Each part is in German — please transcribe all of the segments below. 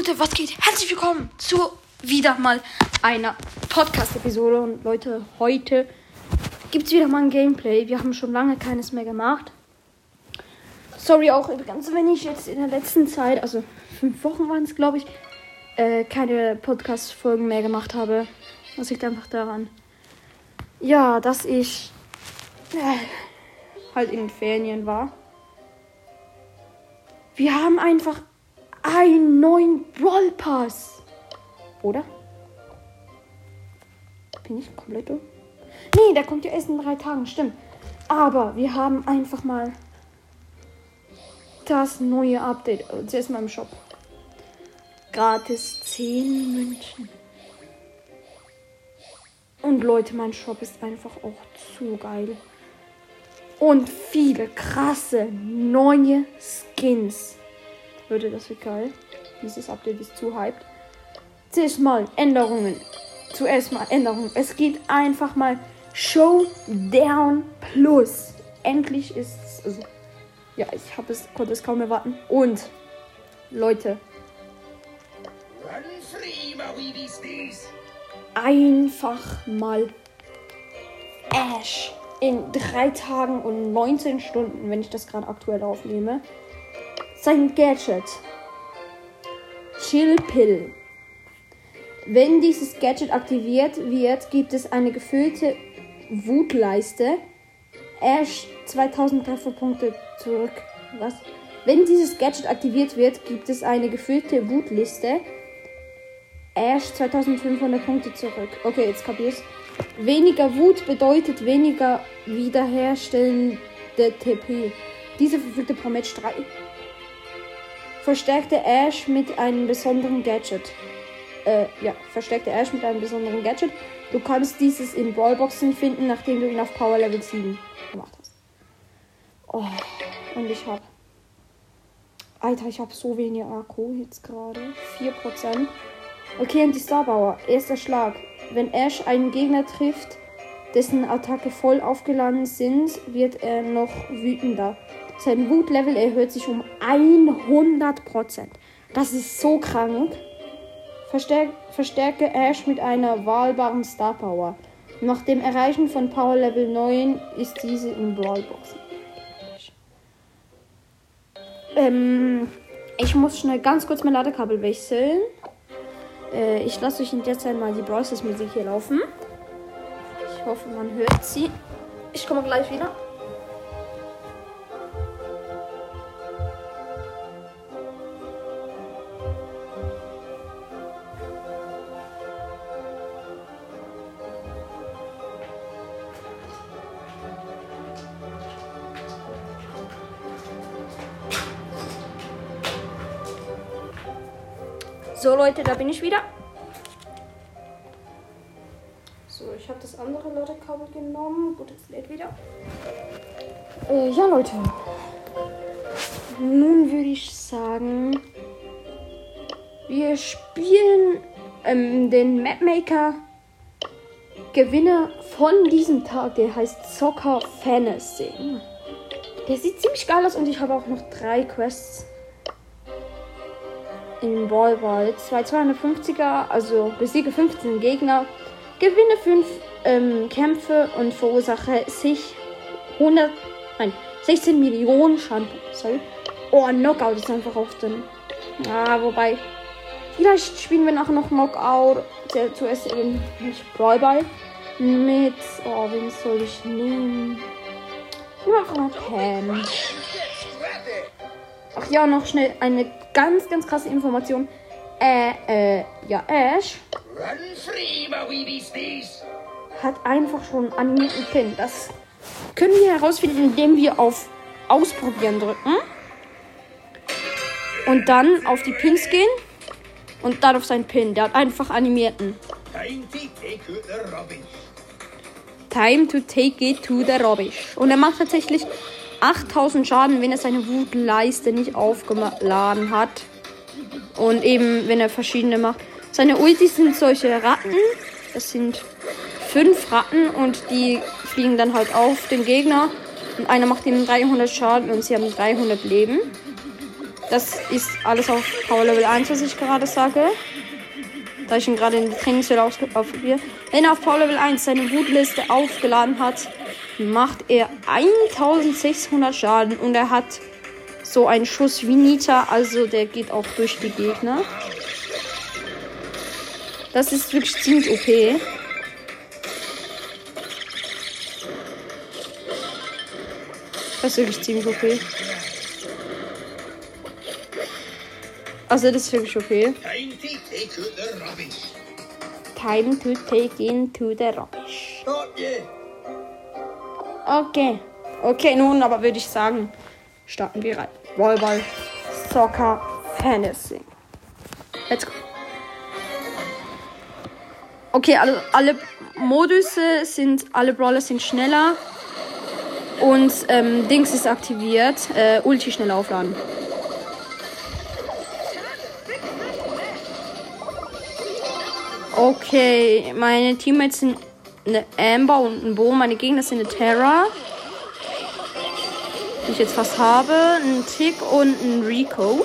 Leute, was geht? Herzlich willkommen zu wieder mal einer Podcast-Episode. Und Leute, heute gibt es wieder mal ein Gameplay. Wir haben schon lange keines mehr gemacht. Sorry auch übrigens, wenn ich jetzt in der letzten Zeit, also fünf Wochen waren es, glaube ich, äh, keine Podcast-Folgen mehr gemacht habe. Das liegt einfach daran. Ja, dass ich äh, halt in den Ferien war. Wir haben einfach einen neuen Brawl Pass. Oder? Bin ich komplett dumm? Nee, der kommt ja erst in drei Tagen, stimmt. Aber wir haben einfach mal das neue Update. Zuerst mal im Shop. Gratis 10 München. Und Leute, mein Shop ist einfach auch zu geil. Und viele krasse neue Skins. Leute, das wird geil. Dieses Update ist zu hyped. Zuerst mal Änderungen. Zuerst mal Änderungen. Es geht einfach mal Showdown Plus. Endlich ist es. Also, ja, ich habe es, konnte es kaum erwarten. Und Leute. Einfach mal Ash in drei Tagen und 19 Stunden, wenn ich das gerade aktuell aufnehme. Sein Gadget. Chill Pill. Wenn dieses Gadget aktiviert wird, gibt es eine gefüllte Wutleiste. Ash 2000 Trefferpunkte zurück. Was? Wenn dieses Gadget aktiviert wird, gibt es eine gefüllte Wutliste. Ash 2500 Punkte zurück. Okay, jetzt kapier's. Weniger Wut bedeutet weniger wiederherstellende TP. Diese verfügte pro Match 3. Verstärkte Ash mit einem besonderen Gadget. Äh, ja, verstärkte Ash mit einem besonderen Gadget. Du kannst dieses in Ballboxen finden, nachdem du ihn auf Power Level 7 gemacht hast. Oh, und ich hab. Alter, ich hab so wenig Akku jetzt gerade. 4%. Okay, und die Starbauer. Erster Schlag. Wenn Ash einen Gegner trifft, dessen Attacke voll aufgeladen sind, wird er noch wütender. Sein Wutlevel erhöht sich um 100%. Das ist so krank. Verstärk verstärke Ash mit einer wahlbaren Star Power. Nach dem Erreichen von Power Level 9 ist diese in Brawlboxen. Ähm, ich muss schnell ganz kurz mein Ladekabel wechseln. Äh, ich lasse euch in der Zeit mal die Browsers Musik hier laufen. Ich hoffe, man hört sie. Ich komme gleich wieder. So Leute, da bin ich wieder. So, ich habe das andere Ladekabel genommen. Gut, es lädt wieder. Äh, ja Leute. Nun würde ich sagen, wir spielen ähm, den Mapmaker Gewinner von diesem Tag. Der heißt Soccer Fantasy. Der sieht ziemlich geil aus und ich habe auch noch drei Quests in Ballball. Zwei 250er, also besiege 15 Gegner, gewinne 5 ähm, Kämpfe und verursache sich 100, nein, 16 Millionen Schaden. Sorry. Oh, Knockout ist einfach auf den. Ah, wobei. Vielleicht spielen wir nachher noch Knockout. Zuerst eben nicht Ballball. Mit. Oh, wen soll ich nehmen? Ich einfach mal Pam. Ach ja, noch schnell eine ganz, ganz krasse Information. Äh, äh, ja, Ash hat einfach schon animierten Pin. Das können wir herausfinden, indem wir auf Ausprobieren drücken. Und dann auf die Pins gehen. Und dann auf seinen Pin. Der hat einfach animierten. Time to take it to the rubbish. Und er macht tatsächlich 8000 Schaden, wenn er seine Wutleiste nicht aufgeladen hat. Und eben, wenn er verschiedene macht. Seine Ultis sind solche Ratten. Das sind fünf Ratten und die fliegen dann halt auf den Gegner. Und einer macht ihm 300 Schaden und sie haben 300 Leben. Das ist alles auf Power Level 1, was ich gerade sage. Da ich ihn gerade in die Trainingswelle ausprobiere. Wenn er auf Power Level 1 seine Wutliste aufgeladen hat, macht er 1600 Schaden und er hat so einen Schuss wie Nita, also der geht auch durch die Gegner. Das ist wirklich ziemlich OP. Das ist wirklich ziemlich OP. Also das ist wirklich okay. Time to take into the rubbish. Okay. Okay, nun aber würde ich sagen, starten wir rein. Volleyball, Soccer, Fantasy. Let's go. Okay, alle, alle Modusse sind, alle Brawler sind schneller. Und ähm, Dings ist aktiviert. Äh, Ulti schnell aufladen. Okay, meine Teammates sind eine Amber und ein Bo. Meine Gegner sind eine Terra. Die ich jetzt fast habe. Ein Tick und ein Rico.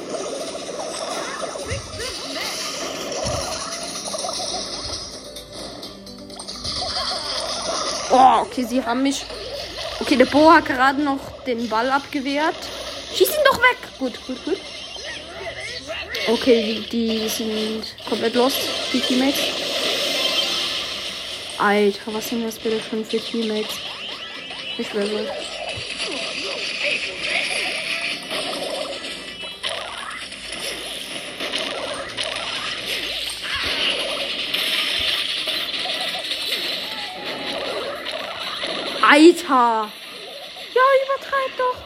Oh, okay, sie haben mich. Okay, der Bo hat gerade noch den Ball abgewehrt. Schieß ihn doch weg. Gut, gut, gut. Okay, die, die sind komplett lost, die Teammates. Alter, was sind das bitte schon für Teammates? Ich will so. Alter! Ja, übertreib doch!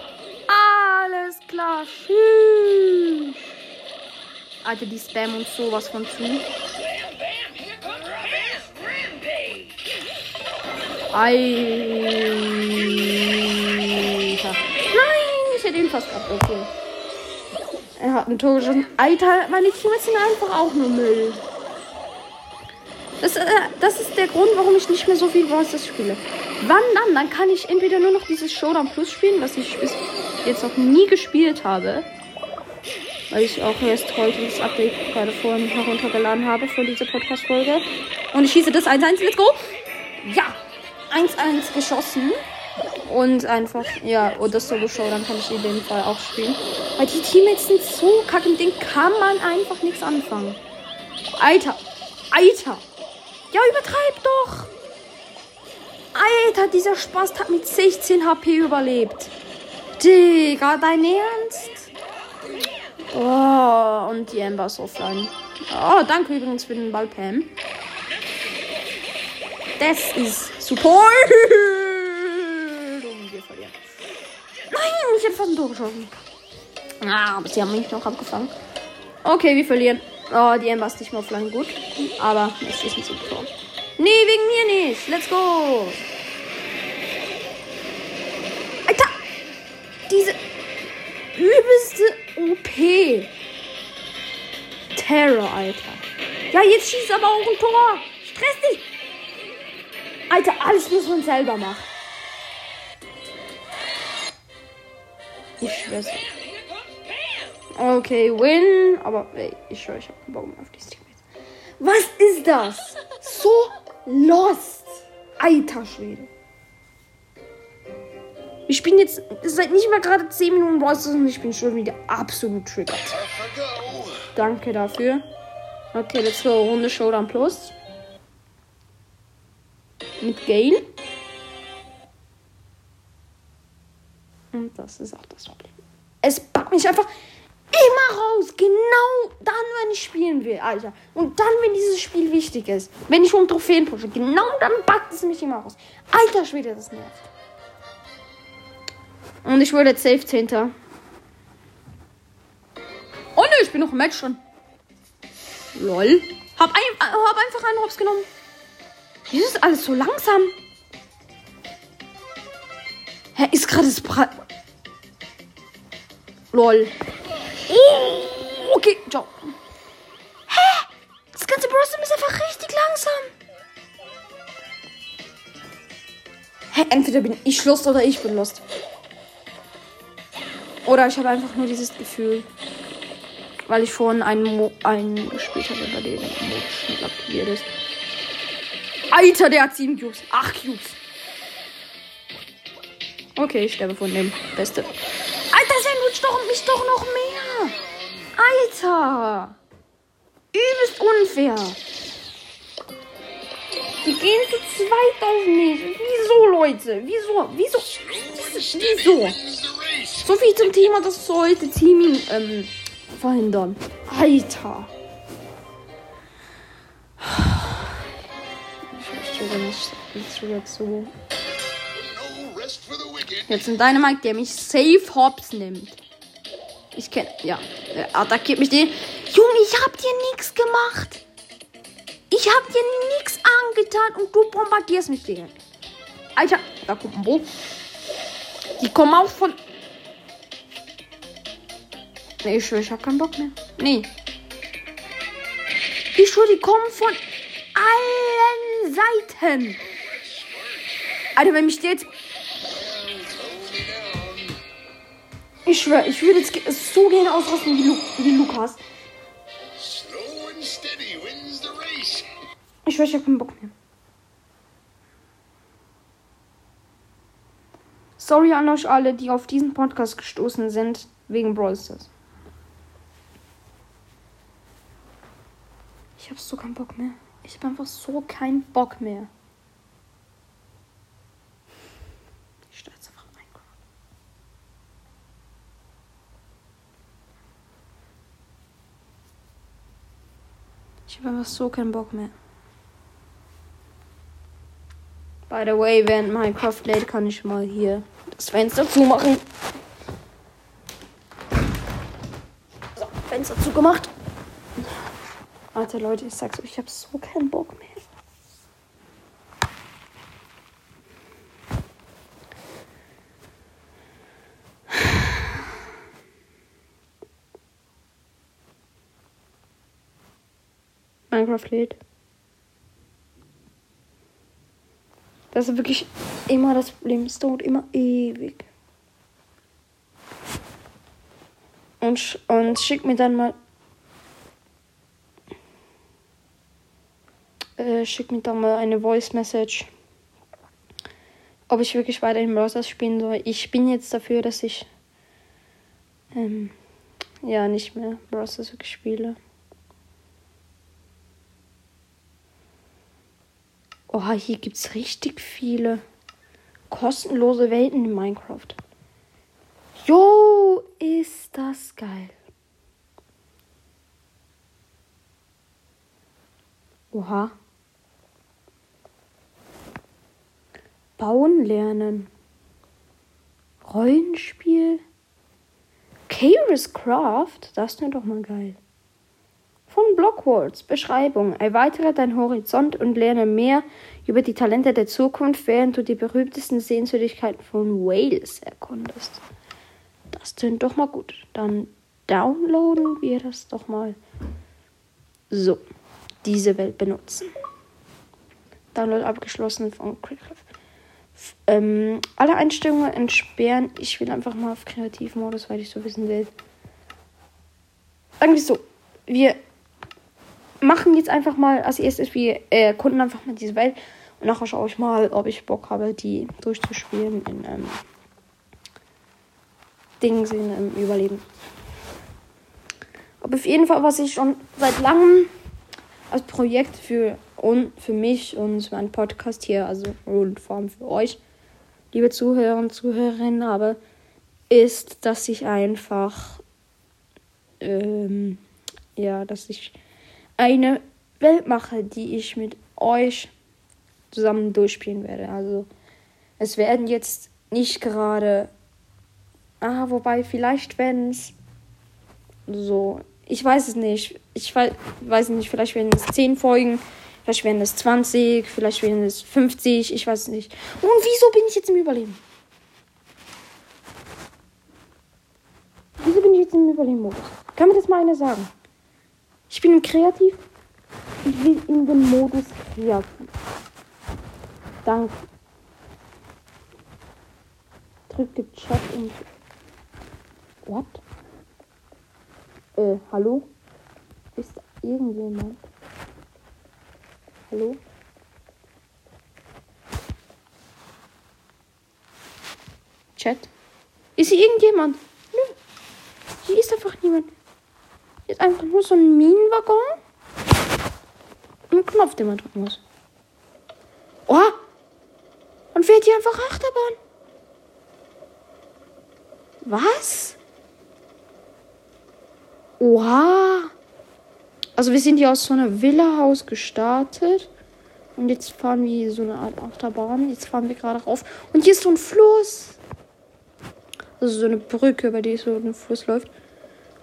Alles klar, tschüss! Alter, die spammen uns sowas von zu. Alter. Nein, ich hätte ihn fast. Okay. Er hat ein Tor geschossen. Alter, meine Teammates sind einfach auch nur Müll. Das, äh, das ist der Grund, warum ich nicht mehr so viel Brawlstars spiele. Wann dann? Dann kann ich entweder nur noch dieses Showdown Plus spielen, was ich bis jetzt noch nie gespielt habe. Weil ich auch erst heute das Update gerade vorhin heruntergeladen habe von dieser Podcast-Folge. Und ich schieße das 1-1. Let's go! Ja! 1-1 geschossen. Und einfach, ja, oder Solo dann kann ich in dem Fall auch spielen. Weil die Teammates sind so kacke, mit denen kann man einfach nichts anfangen. Alter, Alter. Ja, übertreib doch. Alter, dieser Spaß hat mit 16 HP überlebt. Digga, dein Ernst? Oh, und die Amber ist offline. Oh, danke übrigens für den Ball, Pam. Das ist super. Und wir verlieren. Nein, ich hätte fast ein Tor geschossen. Ah, aber sie haben mich noch abgefangen. Okay, wir verlieren. Oh, die Amber ist nicht mehr offline. Gut. Aber es ist ein super. Nee, wegen mir nicht. Let's go. Alter. Diese übelste OP. Terror, Alter. Ja, jetzt schießt aber auch ein Tor. Stress dich. Alter, alles muss man selber machen. Ich schwör's. Okay, win. Aber ey, ich schwöre, ich hab keinen Bock mehr auf die Teammates. Was ist das? So lost. Alter Schwede. Wir spielen jetzt seit nicht mal gerade 10 Minuten Bros. und ich bin schon wieder absolut triggert. Danke dafür. Okay, let's go. Runde Showdown Plus. Mit Gale. Und das ist auch das Problem. Es packt mich einfach immer raus. Genau dann, wenn ich spielen will, Alter. Und dann, wenn dieses Spiel wichtig ist. Wenn ich um Trophäen pushe. Genau dann packt es mich immer raus. Alter Schwede, das nervt. Und ich wurde jetzt safe 10. Oh ne, ich bin noch im Match drin. Lol. Hab, ein, hab einfach einen Hops genommen. Wieso ist alles so langsam? Hä, ist gerade das Bra Lol. Oh, okay, ciao. Hä? Das ganze Brostum ist einfach richtig langsam. Hä, entweder bin ich lost oder ich bin lost. Oder ich habe einfach nur dieses Gefühl. Weil ich vorhin einen, Mo einen gespielt habe, bei dem Modus aktiviert ist. Alter, der hat 7 Cubes. 8 Cubes. Okay, ich sterbe von dem. Beste. Alter, Sandwich doch mich doch noch mehr. Alter. Übelst unfair. Die gehen zu zweit auf mich. Wieso, Leute? Wieso? Wieso? Wieso? So viel zum Thema, das sollte Teaming ähm, verhindern. Alter. Ich möchte nicht, nicht jetzt ein Dynamite, der mich safe hops nimmt. Ich kenne. Ja. Er attackiert mich den. Junge, ich hab dir nichts gemacht. Ich hab dir nichts angetan und du bombardierst mich direkt. Alter, da kommt ein Bull. Die kommen auch von. Nee, ich schwöre, ich hab keinen Bock mehr. Nee. Ich schwöre, die kommen von allen Seiten. Alter, wenn mich der jetzt. Ich schwöre, ich würde jetzt so gerne ausrasten wie, Lu wie Lukas. Ich schwöre, ich hab keinen Bock mehr. Sorry an euch alle, die auf diesen Podcast gestoßen sind, wegen Brawl Stars. Ich hab so keinen Bock mehr. Ich hab einfach so keinen Bock mehr. Ich starte einfach Minecraft. Ich hab einfach so keinen Bock mehr. By the way, während Minecraft lädt, kann ich mal hier das Fenster zumachen. So, Fenster zugemacht. Alter Leute, ich sag's euch, ich hab so keinen Bock mehr. Minecraft lädt. Das ist wirklich immer das Problem. Es dauert immer ewig. Und, sch und schick mir dann mal. Äh, schick mir dann mal eine Voice Message. Ob ich wirklich weiterhin Browser spielen soll. Ich bin jetzt dafür, dass ich. Ähm, ja, nicht mehr Browser wirklich spiele. Oh, hier gibt es richtig viele kostenlose Welten in Minecraft. Jo, ist das geil. Oha. Bauen lernen. Rollenspiel. Keras Craft, das ist doch mal geil. Von Blockwords. Beschreibung. Erweitere deinen Horizont und lerne mehr über die Talente der Zukunft, während du die berühmtesten Sehenswürdigkeiten von Wales erkundest. Das tönt doch mal gut. Dann downloaden wir das doch mal. So. Diese Welt benutzen. Download abgeschlossen von Crickcraft. Ähm, alle Einstellungen entsperren. Ich will einfach mal auf Kreativmodus, weil ich so wissen will. Irgendwie so. Wir machen jetzt einfach mal als erstes, wir erkunden einfach mal diese Welt. Und nachher schaue ich mal, ob ich Bock habe, die durchzuspielen in ähm, Dings in ähm, Überleben. Aber auf jeden Fall, was ich schon seit langem als Projekt für, und für mich und meinen Podcast hier, also und vor allem für euch, liebe Zuhörer und Zuhörerinnen, habe, ist, dass ich einfach, ähm, ja, dass ich eine Welt mache, die ich mit euch zusammen durchspielen werde. Also es werden jetzt nicht gerade. Ah, wobei, vielleicht werden es so. Ich weiß es nicht. Ich weiß nicht, vielleicht werden es 10 Folgen, vielleicht werden es 20, vielleicht werden es 50, ich weiß nicht. Und wieso bin ich jetzt im Überleben? Wieso bin ich jetzt im Überleben-Modus? Kann mir das mal einer sagen? Ich bin kreativ. Ich will in den Modus kreativ. Danke. Drücke Chat und. What? Äh, hallo? Ist irgendjemand? Hallo? Chat? Ist hier irgendjemand? Nö. Hier ist einfach niemand. Hier ist einfach nur so ein Minenwaggon. Und ein Knopf, den man drücken muss. Oh! Und fährt hier einfach Achterbahn. Was? Oha. Also wir sind hier aus so einer Villa-Haus gestartet. Und jetzt fahren wir so eine Art Achterbahn. Jetzt fahren wir gerade rauf. Und hier ist so ein Fluss. Also so eine Brücke, über die so ein Fluss läuft.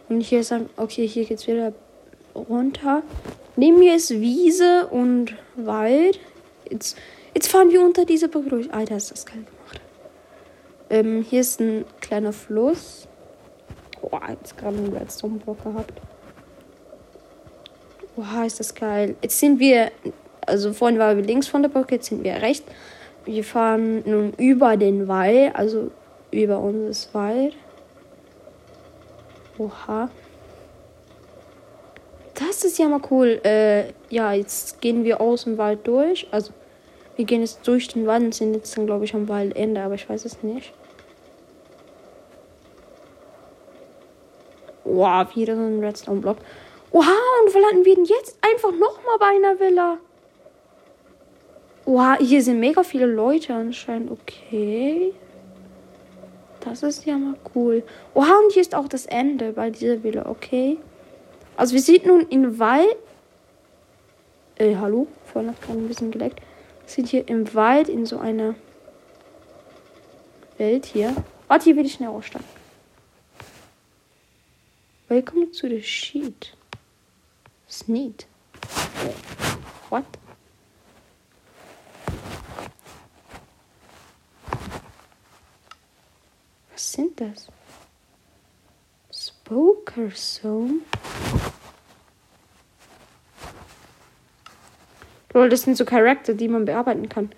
Und hier ist dann, okay, hier geht's wieder runter. Neben mir ist Wiese und Wald. Jetzt, jetzt fahren wir unter diese Brücke durch. Alter, ist das geil gemacht. Ähm, hier ist ein kleiner Fluss. Boah, jetzt gerade einen Redstone-Block gehabt. Boah, ist das geil. Jetzt sind wir, also vorhin waren wir links von der Brücke, jetzt sind wir rechts. Wir fahren nun über den Wald, also über uns Wald. Oha. Das ist ja mal cool. Äh, ja, jetzt gehen wir aus dem Wald durch. Also, wir gehen jetzt durch den Wald und sind jetzt dann, glaube ich, am Waldende, aber ich weiß es nicht. Wow, wieder so ein Redstone-Block. Oha, und wo landen wir denn jetzt? Einfach nochmal bei einer Villa. Oha, hier sind mega viele Leute anscheinend. Okay. Das ist ja mal cool. Oha, und hier ist auch das Ende bei dieser Villa. Okay. Also wir sind nun in Wald. Äh, hallo? Vorhin hat gerade ein bisschen geleckt. Wir sind hier im Wald in so einer Welt hier. Warte, hier will ich schnell aussteigen. Welcome to the sheet. Sneed. What? Was sind das? Spoker Zone? Lol, das sind so Charakter, die man bearbeiten kann.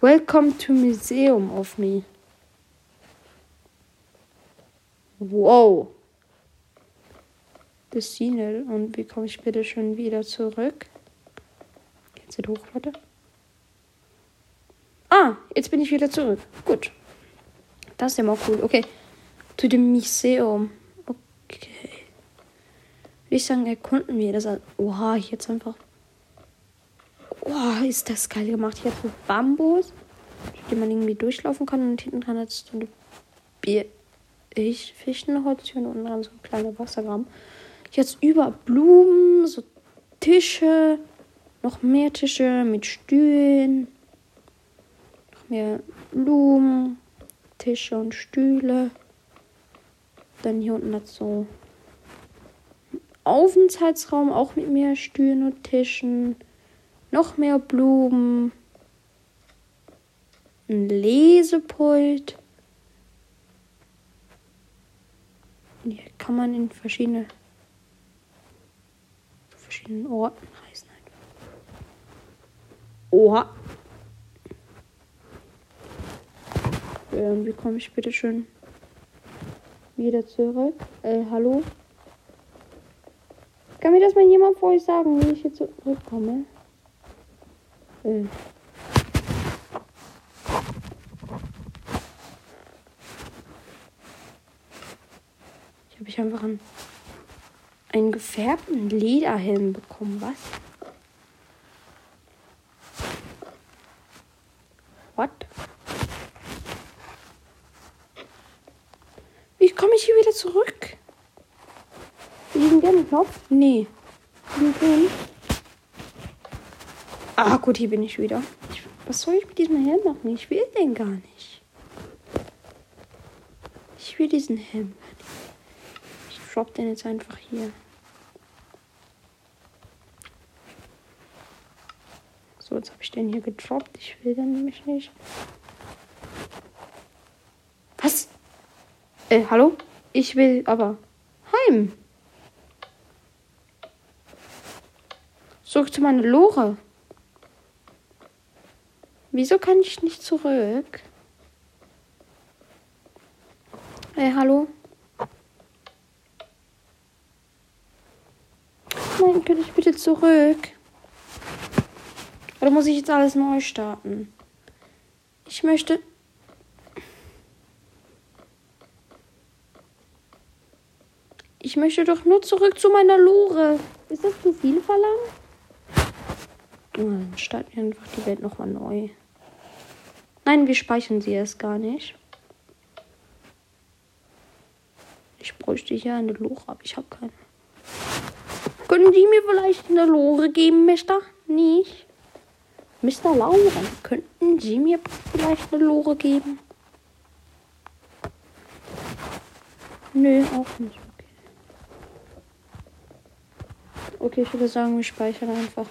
Welcome to Museum of Me. Wow. Das Signal. Und wie komme ich bitte schon wieder zurück? Jetzt wird hoch, warte. Ah, jetzt bin ich wieder zurück. Gut. Das ist ja mal cool. Okay. To the Museum. Okay. Würde ich sagen, erkunden wir das. Oha, jetzt einfach. Oha, ist das geil gemacht. Hier so Bambus, die man irgendwie durchlaufen kann. Und hinten dran hat so eine Bier. Ich Fichtenholzchen und dann so ein kleiner Wassergraben. Jetzt über Blumen, so Tische, noch mehr Tische mit Stühlen, noch mehr Blumen, Tische und Stühle. Dann hier unten hat so Aufenthaltsraum, auch mit mehr Stühlen und Tischen. Noch mehr Blumen. Ein Lesepult. Hier kann man in verschiedene verschiedenen Orten reisen. Oha. Ähm, wie komme ich bitte schön wieder zurück? Äh, hallo? Kann mir das mal jemand vor euch sagen, wie ich hier zurückkomme? Äh. Ich habe ich einfach einen, einen gefärbten Lederhelm bekommen, was? What? Wie komme ich hier wieder zurück? Liegen der Knopf? Nee. Ah, gut, hier bin ich wieder. Ich, was soll ich mit diesem Helm machen? Ich will den gar nicht. Ich will diesen Helm gar nicht. Drop den jetzt einfach hier. So, jetzt habe ich den hier gedroppt. Ich will den nämlich nicht. Was? Äh, hallo? Ich will aber heim. Zurück zu meiner Lore. Wieso kann ich nicht zurück? Hey, hallo? Könnte ich bitte zurück? Oder muss ich jetzt alles neu starten? Ich möchte. Ich möchte doch nur zurück zu meiner Lore. Ist das zu viel verlangt? Oh, dann starten wir einfach die Welt nochmal neu. Nein, wir speichern sie erst gar nicht. Ich bräuchte hier eine Lore, aber ich habe keine. Können Sie mir vielleicht eine Lore geben, Mister? Nicht? Mr. Lauren, könnten Sie mir vielleicht eine Lore geben? Nö, auch nicht. Okay. Okay, ich würde sagen, wir speichern einfach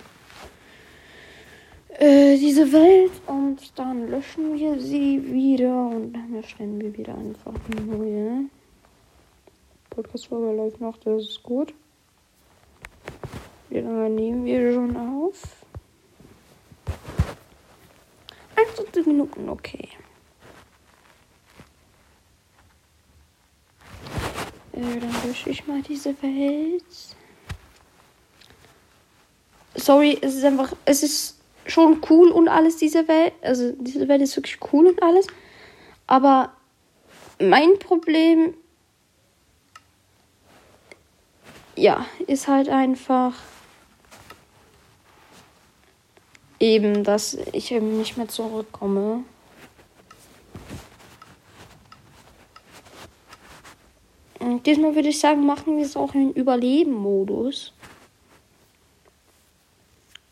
äh, diese Welt und dann löschen wir sie wieder und dann erstellen wir wieder einfach eine neue. Podcast-Folge läuft noch, das ist gut. Wie lange nehmen wir schon auf? 21 Minuten, okay. Äh, dann lösche ich mal diese Welt. Sorry, es ist einfach, es ist schon cool und alles, diese Welt. Also, diese Welt ist wirklich cool und alles. Aber mein Problem, ja, ist halt einfach eben, dass ich eben nicht mehr zurückkomme. Und diesmal würde ich sagen, machen wir es auch in Überleben-Modus.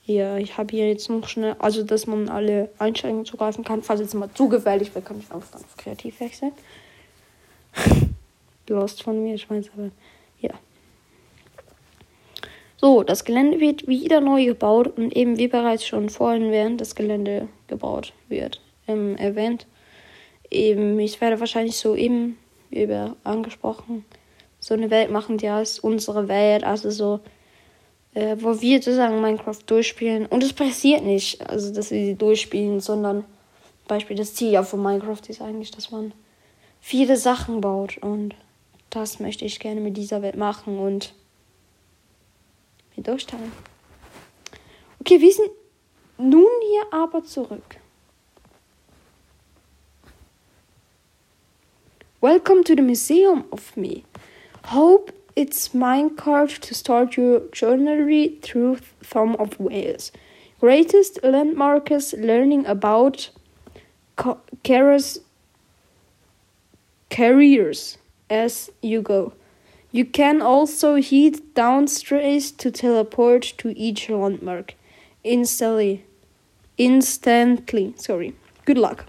Ja, ich habe hier jetzt noch schnell, also dass man alle Einstellungen zugreifen kann. Falls jetzt mal zu gefährlich wird, kann ich einfach dann auf kreativ wechseln. Lost von mir, ich weiß aber. Ja. So, das Gelände wird wieder neu gebaut und eben wie bereits schon vorhin während das Gelände gebaut wird, ähm, erwähnt. Eben, ich werde wahrscheinlich so eben, über angesprochen, so eine Welt machen, die heißt unsere Welt, also so äh, wo wir sozusagen Minecraft durchspielen. Und es passiert nicht, also dass wir sie durchspielen, sondern Beispiel das Ziel von Minecraft ist eigentlich, dass man viele Sachen baut. Und das möchte ich gerne mit dieser Welt machen und mir durchteilen. Okay, wir sind nun hier aber zurück. Welcome to the Museum of Me. Hope its minecart to start your journey through Thumb of Wales. Greatest landmarks learning about Kara's careers as you go. You can also head downstairs to teleport to each landmark instantly. Instantly. Sorry. Good luck.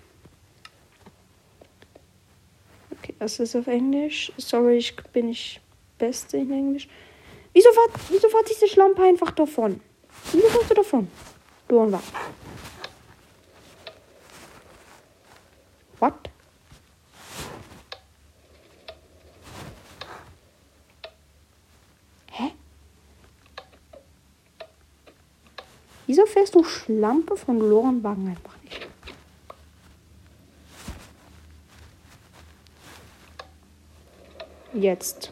Okay, das ist auf Englisch. Sorry, ich bin ich Beste in Englisch. Wieso war, wieso war diese Schlampe einfach davon? Wieso warst du davon? Du und was? What? Wieso fährst du Schlampe von Lorenwagen einfach nicht? Jetzt.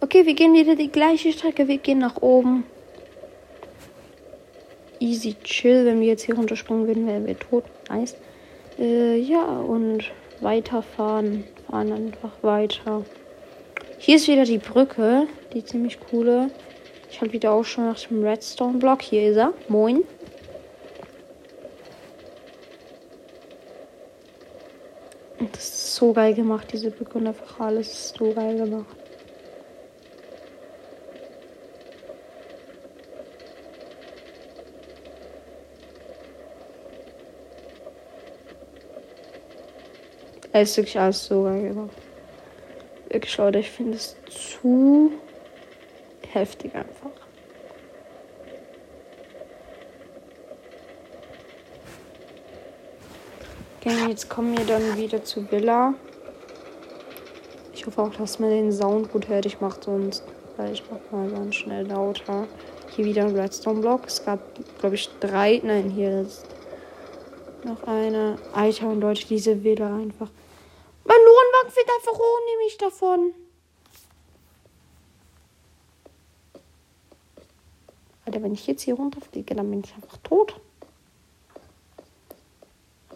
Okay, wir gehen wieder die gleiche Strecke. Wir gehen nach oben. Easy chill. Wenn wir jetzt hier runterspringen würden, wären wir tot. Nice. Äh, ja, und weiterfahren. Fahren einfach weiter. Hier ist wieder die Brücke. Die ziemlich coole. Ich habe wieder auch schon nach dem Redstone-Block. Hier ist er. Moin. Das ist so geil gemacht, diese Brücke und einfach alles so geil gemacht. Es ist wirklich alles so geil gemacht. Wirklich, Leute, ich finde es zu heftig einfach. Okay, jetzt kommen wir dann wieder zu Villa. Ich hoffe auch, dass man den Sound gut hört. Ich mache sonst, weil ich mach mal ganz schnell lauter. Hier wieder ein Redstone-Block. Es gab, glaube ich, drei. Nein, hier ist noch eine. Alter und Leute, diese Villa einfach. Mein Lorenwagen fährt einfach ohne mich davon. Alter, wenn ich jetzt hier runterfliege, dann bin ich einfach tot.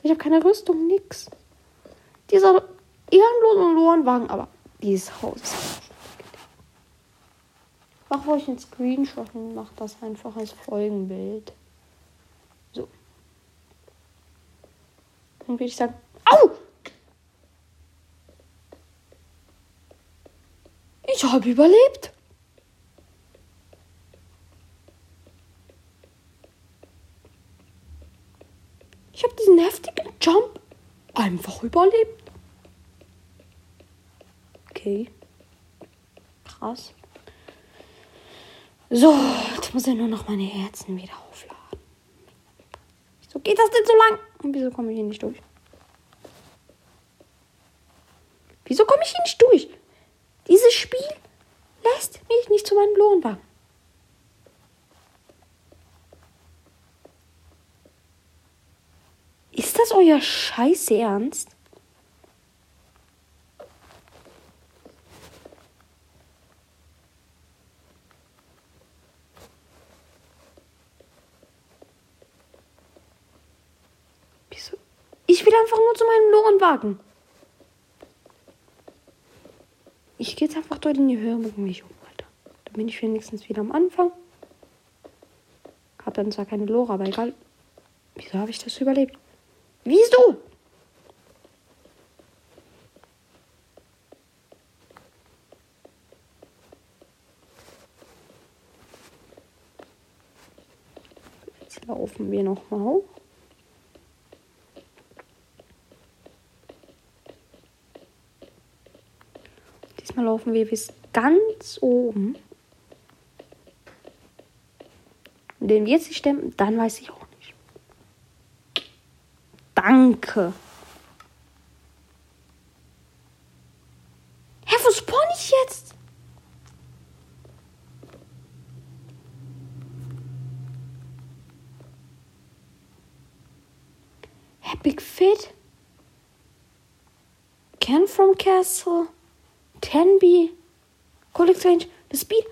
Ich habe keine Rüstung, nix. Dieser ehrenlosen Lorenwagen, aber dieses Haus ist Mach euch einen Screenshot und mach das einfach als Folgenbild. So. Dann würde ich sagen, au! Ich habe überlebt. Ich habe diesen heftigen Jump einfach überlebt. Okay. Krass. So, jetzt muss ich nur noch meine Herzen wieder aufladen. Wieso geht das denn so lang? Und wieso komme ich hier nicht durch? Wieso komme ich hier nicht durch? Dieses Spiel lässt mich nicht zu meinem Lohnwagen. Ist das euer Scheiß Ernst? Wieso? Ich will einfach nur zu meinem Lohnwagen. Ich gehe jetzt einfach dort in die Höhe und mich um, Alter. Da bin ich wenigstens wieder am Anfang. Hab dann zwar keine Lore, aber egal. Wieso habe ich das überlebt? Wieso? Jetzt laufen wir noch mal hoch. Diesmal laufen wir bis ganz oben. Und den wir jetzt stemmen, dann weiß ich auch. Danke. Hä, wo spawn ich jetzt? Epic Fit? Ken from Castle? Tenby? Cold Exchange? The Speed?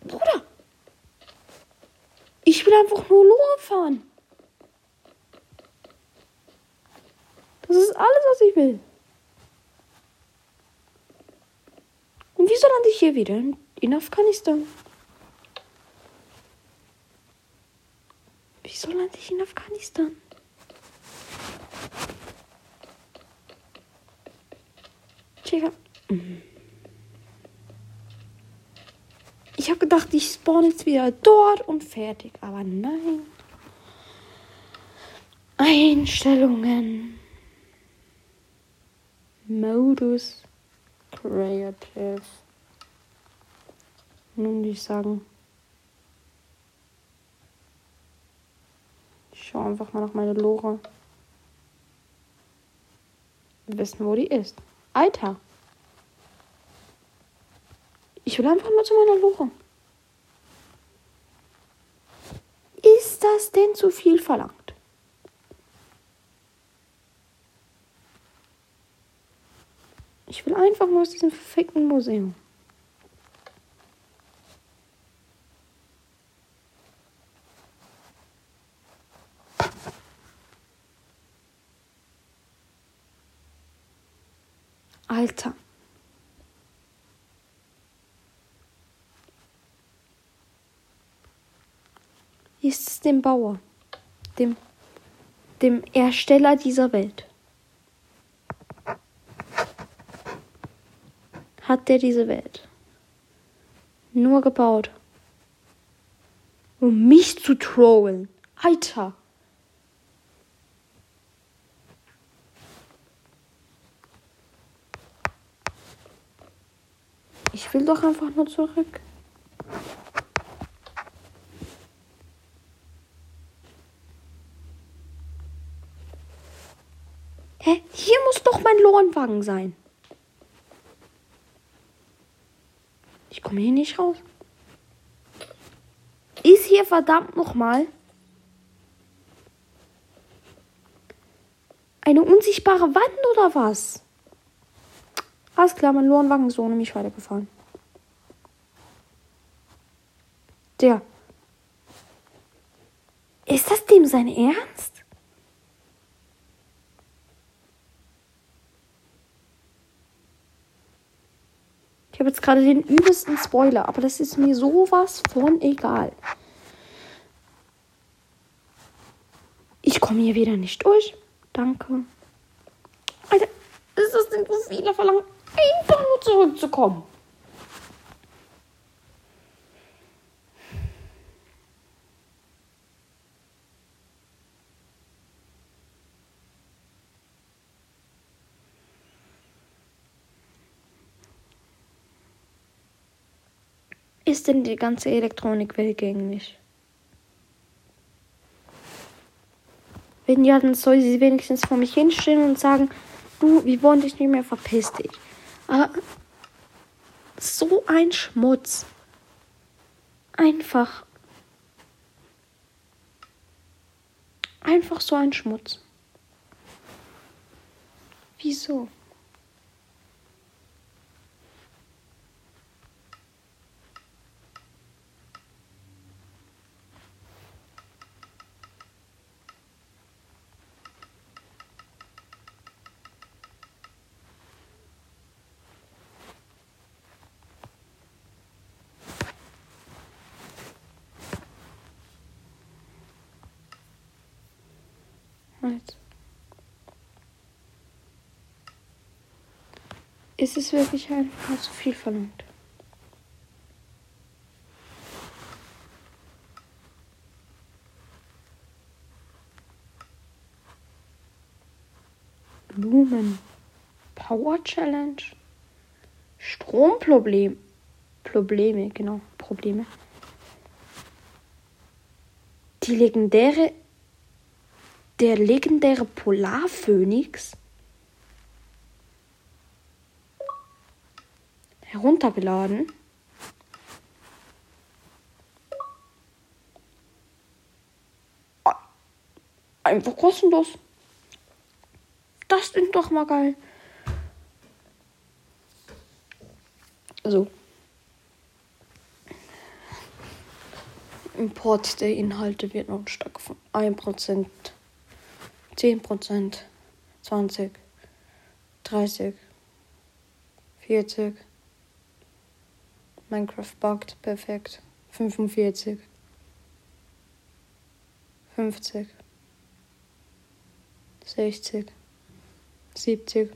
Bruder! Ich will einfach nur Lore fahren. Das ist alles, was ich will. Und wieso lande ich hier wieder? In, Afghanistan. Wieso lande ich in Afghanistan? Digga. Ich habe gedacht, ich spawn jetzt wieder dort und fertig. Aber nein. Einstellungen. Modus. Creative. Nun würde ich sagen. Ich schaue einfach mal nach meiner Lore. Wir wissen, wo die ist. Alter. Ich will einfach mal zu meiner Lore. Ist das denn zu viel verlangt? Ich will einfach nur aus diesem verfickten Museum. Alter. Ist es dem Bauer, dem, dem Ersteller dieser Welt? Hat der diese Welt nur gebaut, um mich zu trollen? Alter. Ich will doch einfach nur zurück. Klonwagen sein. Ich komme hier nicht raus. Ist hier verdammt nochmal eine unsichtbare Wand oder was? Alles klar, mein Lorenwagen ist ohne mich weitergefahren. Der. Ist das dem sein Ernst? Ich habe jetzt gerade den übelsten Spoiler, aber das ist mir sowas von egal. Ich komme hier wieder nicht durch. Danke. Alter, ist das denn so viele verlangen, einfach nur zurückzukommen? Ist denn die ganze Elektronik willgängig? Wenn ja, dann soll sie wenigstens vor mich hinstellen und sagen, du, wir wollen dich nicht mehr, verpiss dich. Aber so ein Schmutz. Einfach. Einfach so ein Schmutz. Wieso? Halt. Ist es wirklich einfach zu viel verlangt? Blumen. Power Challenge. Stromproblem. Probleme, genau. Probleme. Die legendäre der legendäre Polarphönix heruntergeladen. Einfach kostenlos. Das ist doch mal geil. So. Import der Inhalte wird noch stark von 1%. 10%, 20, 30, 40. Minecraft buggt, perfekt. 45, 50, 60, 70,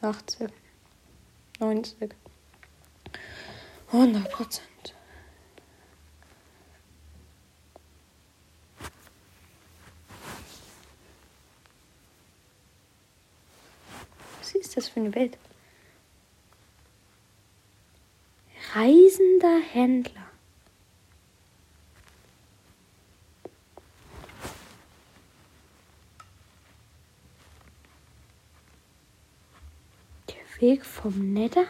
80, 90, 100 Prozent. ist das für eine Welt? Reisender Händler. Der Weg vom Nether?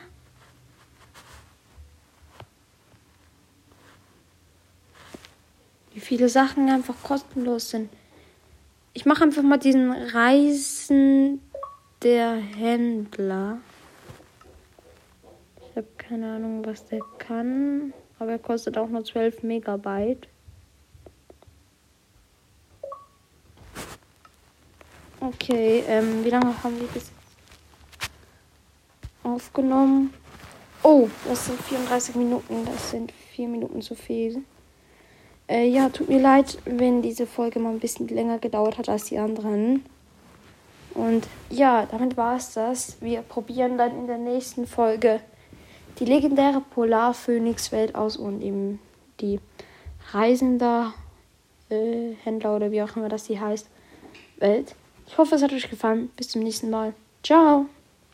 Wie viele Sachen einfach kostenlos sind. Ich mache einfach mal diesen Reisen der Händler. Ich habe keine Ahnung, was der kann. Aber er kostet auch nur 12 Megabyte. Okay, ähm, wie lange haben wir das aufgenommen? Oh, das sind 34 Minuten. Das sind 4 Minuten zu viel. Äh, ja, tut mir leid, wenn diese Folge mal ein bisschen länger gedauert hat als die anderen. Und ja, damit war es das. Wir probieren dann in der nächsten Folge die legendäre Polarphönix-Welt aus und eben die Reisender äh, Händler oder wie auch immer das die heißt Welt. Ich hoffe, es hat euch gefallen. Bis zum nächsten Mal. Ciao.